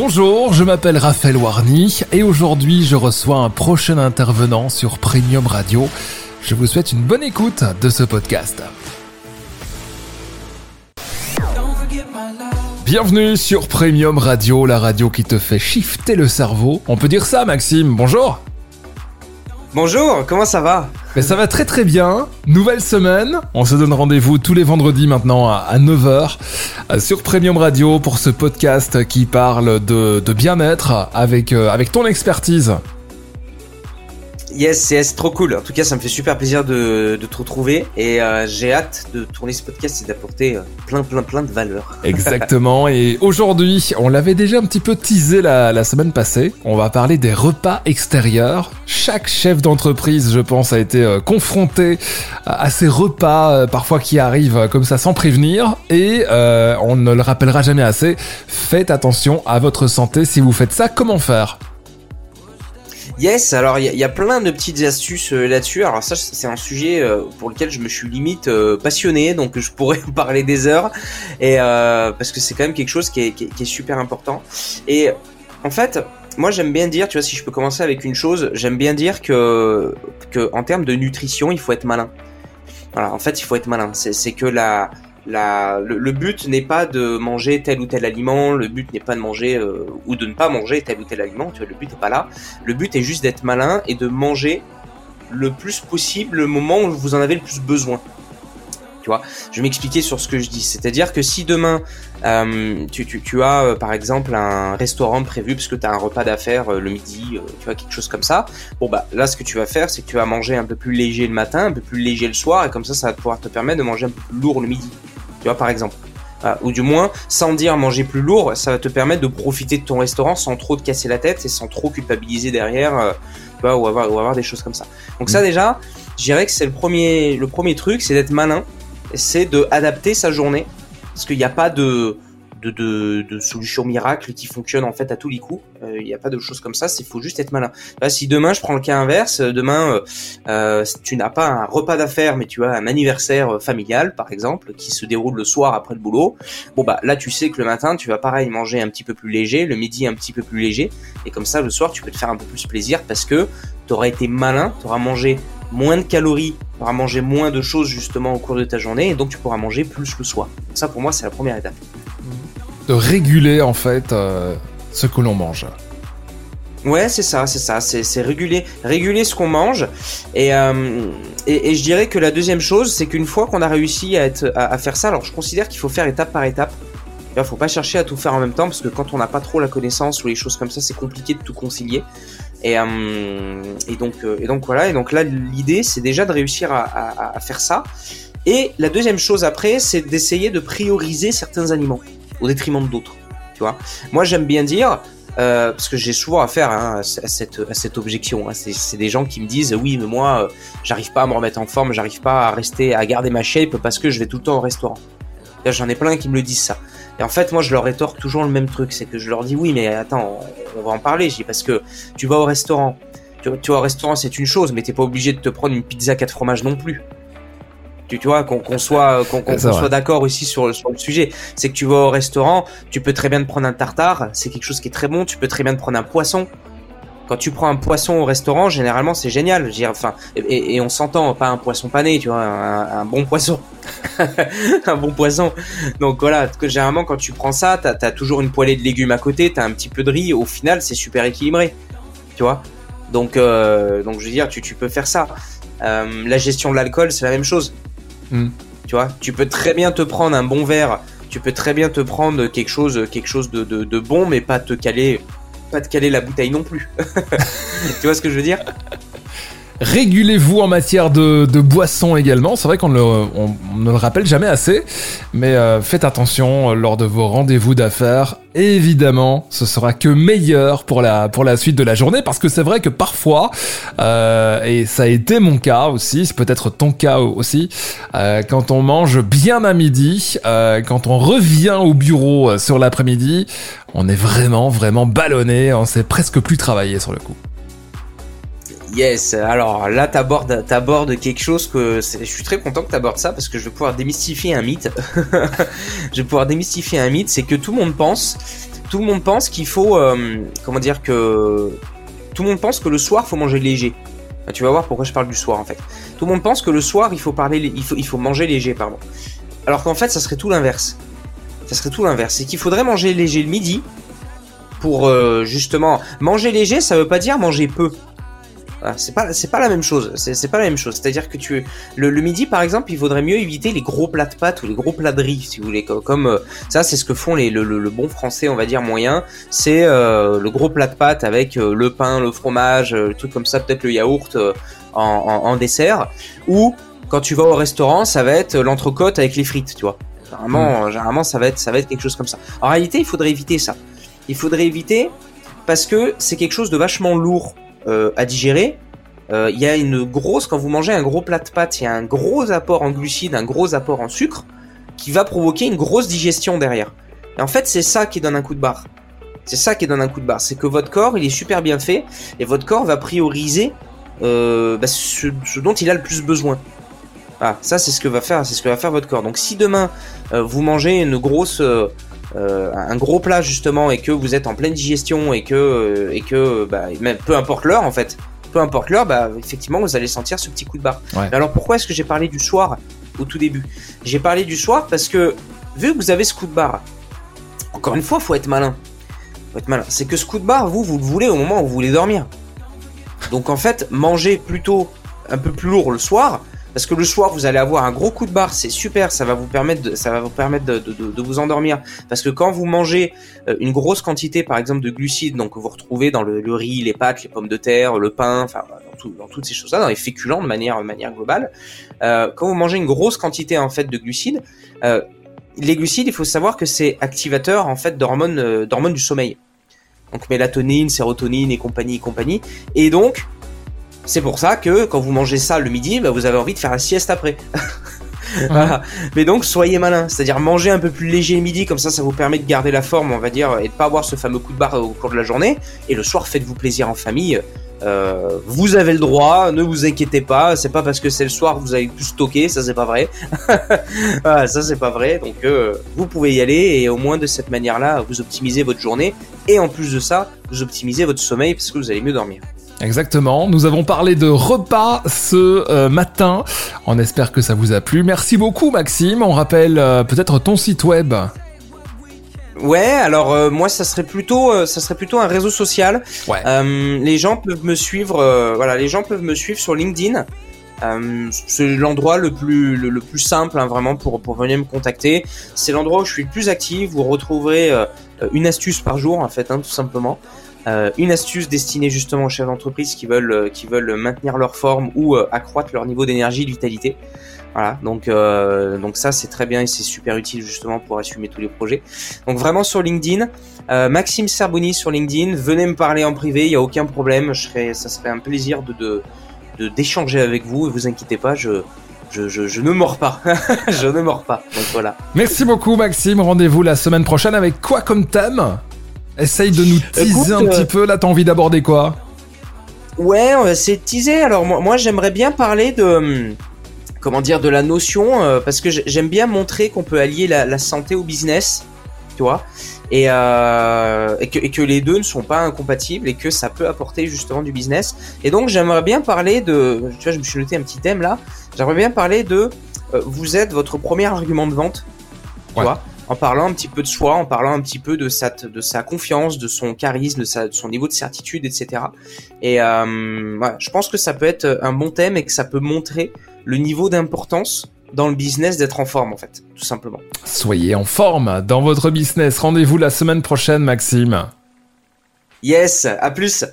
Bonjour, je m'appelle Raphaël Warny et aujourd'hui je reçois un prochain intervenant sur Premium Radio. Je vous souhaite une bonne écoute de ce podcast. Bienvenue sur Premium Radio, la radio qui te fait shifter le cerveau. On peut dire ça Maxime, bonjour Bonjour, comment ça va? Mais ça va très très bien. Nouvelle semaine. On se donne rendez-vous tous les vendredis maintenant à 9h euh, sur Premium Radio pour ce podcast qui parle de, bien-être euh, avec ton expertise. Yes, c'est trop cool. En tout cas, ça me fait super plaisir de, te retrouver et euh, j'ai hâte de tourner ce podcast et d'apporter euh, plein, plein, plein de valeurs. Exactement. et aujourd'hui, on l'avait déjà un petit peu teasé la, semaine passée. On va parler des repas extérieurs. Chaque chef d'entreprise, je pense, a été euh, confronté à ces repas parfois qui arrivent comme ça sans prévenir et on ne le rappellera jamais assez. Faites attention à votre santé si vous faites ça. Comment faire? Yes, alors il y, a plein de petites astuces euh, là-dessus. Alors ça, c'est un sujet euh, pour lequel je me suis limite euh, passionné, donc je pourrais en parler des heures, et parce que c'est quand même quelque chose qui est, super important. Et en fait, moi j'aime bien dire, tu vois, si je peux commencer avec une chose, j'aime bien dire que, que en termes de nutrition, il faut être malin. Voilà, en fait, il faut être malin. C'est que la le, but n'est pas de manger tel ou tel aliment, le but n'est pas de manger euh, ou de ne pas manger tel ou tel aliment, tu vois, le but n'est pas là. Le but est juste d'être malin et de manger le plus possible le moment où vous en avez le plus besoin. Tu vois, je vais m'expliquer sur ce que je dis. C'est-à-dire que si demain euh, tu, as euh, par exemple un restaurant prévu parce que tu as un repas d'affaires le midi, tu vois quelque chose comme ça. Bon bah là ce que tu vas faire c'est que tu vas manger un peu plus léger le matin, un peu plus léger le soir et comme ça ça va pouvoir te permettre de manger un peu plus lourd le midi tu vois, par exemple. ou du moins, sans dire manger plus lourd, ça va te permettre de profiter de ton restaurant sans trop te casser la tête et sans trop culpabiliser derrière, euh, tu vois, ou avoir, ou avoir des choses comme ça. Donc ça mm. déjà, je dirais que c'est le premier, le premier truc, c'est d'être malin, c'est de adapter sa journée, parce qu'il n'y a pas de, de, de, de solutions miracles qui fonctionnent en fait à tous les coups. Il euh, n'y a pas de choses comme ça. Il faut juste être malin. Là, si demain je prends le cas inverse, euh, demain euh, euh, tu n'as pas un repas d'affaires, mais tu as un anniversaire familial par exemple qui se déroule le soir après le boulot. Bon bah là tu sais que le matin tu vas pareil manger un petit peu plus léger, le midi un petit peu plus léger, et comme ça le soir tu peux te faire un peu plus plaisir parce que tu auras été malin, tu auras mangé moins de calories, tu auras mangé moins de choses justement au cours de ta journée, et donc tu pourras manger plus le soir. Donc ça pour moi c'est la première étape de réguler en fait euh, ce que l'on mange. Ouais, c'est ça, c'est ça, c'est réguler, réguler ce qu'on mange. Euh, et, et, je dirais que la deuxième chose, c'est qu'une fois qu'on a réussi à, à, faire ça, alors je considère qu'il faut faire étape par étape. Il faut pas chercher à tout faire en même temps parce que quand on n'a pas trop la connaissance ou les choses comme ça, c'est compliqué de tout concilier. Et, euh, et donc, et donc voilà. Et donc là, l'idée, c'est déjà de réussir à, à faire ça. Et la deuxième chose après, c'est d'essayer de prioriser certains aliments au détriment d'autres. Tu vois Moi, j'aime bien dire, euh, parce que j'ai souvent affaire hein, à, cette, à cette objection. Hein. C'est des gens qui me disent oui, mais moi, euh, j'arrive pas à me remettre en forme, j'arrive pas à rester, à garder ma shape parce que je vais tout le temps au restaurant. J'en ai plein qui me le disent ça. Et en fait, moi, je leur rétorque toujours le même truc, c'est que je leur dis oui, mais attends, on, va en parler. Je dis parce que tu vas au restaurant. Tu, tu vas au restaurant, c'est une chose, mais t'es pas obligé de te prendre une pizza quatre fromages non plus tu, vois qu'on soit qu'on soit d'accord aussi sur, sur, le sujet. C'est que tu vas au restaurant tu peux très bien te prendre un tartare. C'est quelque chose qui est très bon. Tu peux très bien te prendre un poisson. Quand tu prends un poisson au restaurant généralement c'est génial. Je dire, enfin et, et on s'entend pas un poisson pané tu vois un, bon poisson. Un bon poisson. Donc voilà que généralement quand tu prends ça t'as as toujours une poêlée de légumes à côté t'as un petit peu de riz. Au final c'est super équilibré. Tu vois? Donc euh, donc je veux dire tu, tu peux faire ça. Euh, la gestion de l'alcool c'est la même chose Hmm. Tu vois, tu peux très bien te prendre un bon verre, tu peux très bien te prendre quelque chose, quelque chose de, de, bon, mais pas te caler, pas te caler la bouteille non plus. tu vois ce que je veux dire? Régulez-vous en matière de, de boissons également. C'est vrai qu'on ne le rappelle jamais assez, mais euh, faites attention lors de vos rendez-vous d'affaires. Évidemment, ce sera que meilleur pour la pour la suite de la journée, parce que c'est vrai que parfois, euh, et ça a été mon cas aussi, c'est peut-être ton cas aussi, euh, quand on mange bien à midi, quand on revient au bureau sur l'après-midi, on est vraiment vraiment ballonné, on sait presque plus travailler sur le coup. Yes, alors là t'abordes abordes quelque chose que je suis très content que t'abordes ça parce que je vais pouvoir démystifier un mythe. je vais pouvoir démystifier un mythe, c'est que tout le monde pense tout le monde pense qu'il faut, euh, comment dire que, tout le monde pense que le soir faut manger léger. Tu vas voir pourquoi je parle du soir en fait. Tout le monde pense que le soir il faut parler, il faut, il faut manger léger, pardon. Alors qu'en fait ça serait tout l'inverse. Ça serait tout l'inverse. C'est qu'il faudrait manger léger le midi pour euh, justement manger léger. Ça veut pas dire manger peu. Ah, c'est pas c'est pas la même chose. C'est pas la même chose. C'est-à-dire que tu le, midi par exemple, il vaudrait mieux éviter les gros plats de pâtes ou les gros plats de riz si vous voulez. Comme, euh, ça, c'est ce que font les le, le, bon français, on va dire moyen. C'est euh, le gros plat de pâtes avec euh, le pain, le fromage, le truc comme ça, peut-être le yaourt en, en, dessert. Ou quand tu vas au restaurant, ça va être l'entrecôte avec les frites, tu vois. Généralement, mmh. généralement, ça va être ça va être quelque chose comme ça. En réalité, il faudrait éviter ça. Il faudrait éviter parce que c'est quelque chose de vachement lourd euh, à digérer. Euh, il y a une grosse, quand vous mangez un gros plat de pâtes, il y a un gros apport en glucides, un gros apport en sucre, qui va provoquer une grosse digestion derrière. Et en fait, c'est ça qui donne un coup de barre. C'est ça qui donne un coup de barre. C'est que votre corps, il est super bien fait, et votre corps va prioriser euh, bah, ce, dont il a le plus besoin. Ah, ça c'est ce que va faire, c'est ce que va faire votre corps. Donc si demain vous mangez une grosse un gros plat justement et que vous êtes en pleine digestion et que euh, et que bah, même peu importe l'heure en fait, peu importe l'heure, bah effectivement vous allez sentir ce petit coup de barre. alors pourquoi est-ce que j'ai parlé du soir au tout début? J'ai parlé du soir parce que vu que vous avez ce coup de barre, encore une fois, faut être malin. Faut être malin. C'est que ce coup de barre, vous, vous le voulez au moment où vous voulez dormir. Donc en fait, manger plutôt un peu plus lourd le soir, parce que le soir vous allez avoir un gros coup de barre, c'est super, ça va vous permettre de, vous endormir. Parce que quand vous mangez euh, une grosse quantité, par exemple, de glucides, donc vous retrouvez dans le, riz, les pâtes, les pommes de terre, le pain, enfin dans, toutes ces choses-là, dans les féculents de manière, globale, euh, quand vous mangez une grosse quantité en fait de glucides, euh, les glucides, il faut savoir que c'est activateur en fait d'hormones, d'hormones du sommeil. Donc mélatonine, sérotonine et compagnie et compagnie. Et donc c'est pour ça que quand vous mangez ça le midi, bah, vous avez envie de faire la sieste après. Mais donc soyez malin, c'est-à-dire mangez un peu plus léger le midi, comme ça ça vous permet de garder la forme, on va dire, et de pas avoir ce fameux coup de barre au cours de la journée. Et le soir, faites-vous plaisir en famille. Euh, vous avez le droit, ne vous inquiétez pas. C'est pas parce que c'est le soir que vous allez plus stocker, ça c'est pas vrai. ça c'est pas vrai. Donc euh, vous pouvez y aller et au moins de cette manière-là, vous optimisez votre journée et en plus de ça, vous optimisez votre sommeil parce que vous allez mieux dormir. Exactement. Nous avons parlé de repas ce euh, matin. On espère que ça vous a plu. Merci beaucoup, Maxime. On rappelle euh, peut-être ton site web. Ouais, alors euh, moi ça serait plutôt ça serait plutôt un réseau social. Ouais. les gens peuvent me suivre voilà, les gens peuvent me suivre sur LinkedIn. c'est l'endroit le plus le, plus simple hein, vraiment pour pour venir me contacter. C'est l'endroit où je suis le plus actif. Vous retrouverez une astuce par jour en fait, hein, tout simplement. Euh, une astuce destinée justement aux chefs d'entreprise qui veulent euh, maintenir leur forme ou euh, accroître leur niveau d'énergie, de vitalité. Voilà, donc ça c'est très bien et c'est super utile justement pour assumer tous les projets. Donc vraiment sur LinkedIn, Maxime Serboni sur LinkedIn, venez me parler en privé, il y a aucun problème, je ça serait un plaisir de d'échanger avec vous et vous inquiétez pas, je ne mords pas. je ne mords pas. Voilà. Merci beaucoup Maxime. Rendez-vous la semaine prochaine avec quoi comme thème? Essaye de nous teaser un petit euh, peu, là t'as envie d'aborder quoi Ouais, essayer de teaser. Alors moi, moi j'aimerais bien parler de hum, comment dire de la notion euh, parce que j'aime bien montrer qu'on peut allier la, santé au business, tu vois, et, euh, et, que, et, que, les deux ne sont pas incompatibles et que ça peut apporter justement du business. Et donc j'aimerais bien parler de, tu vois, je me suis noté un petit thème là. J'aimerais bien parler de vous êtes votre premier argument de vente, tu vois en parlant un petit peu de soi, en parlant un petit peu de sa, de sa confiance, de son charisme, de, sa, de son niveau de certitude, etc. Et euh, voilà, je pense que ça peut être un bon thème et que ça peut montrer le niveau d'importance dans le business d'être en forme en fait, tout simplement. Soyez en forme dans votre business. Rendez-vous la semaine prochaine, Maxime. Yes, à plus.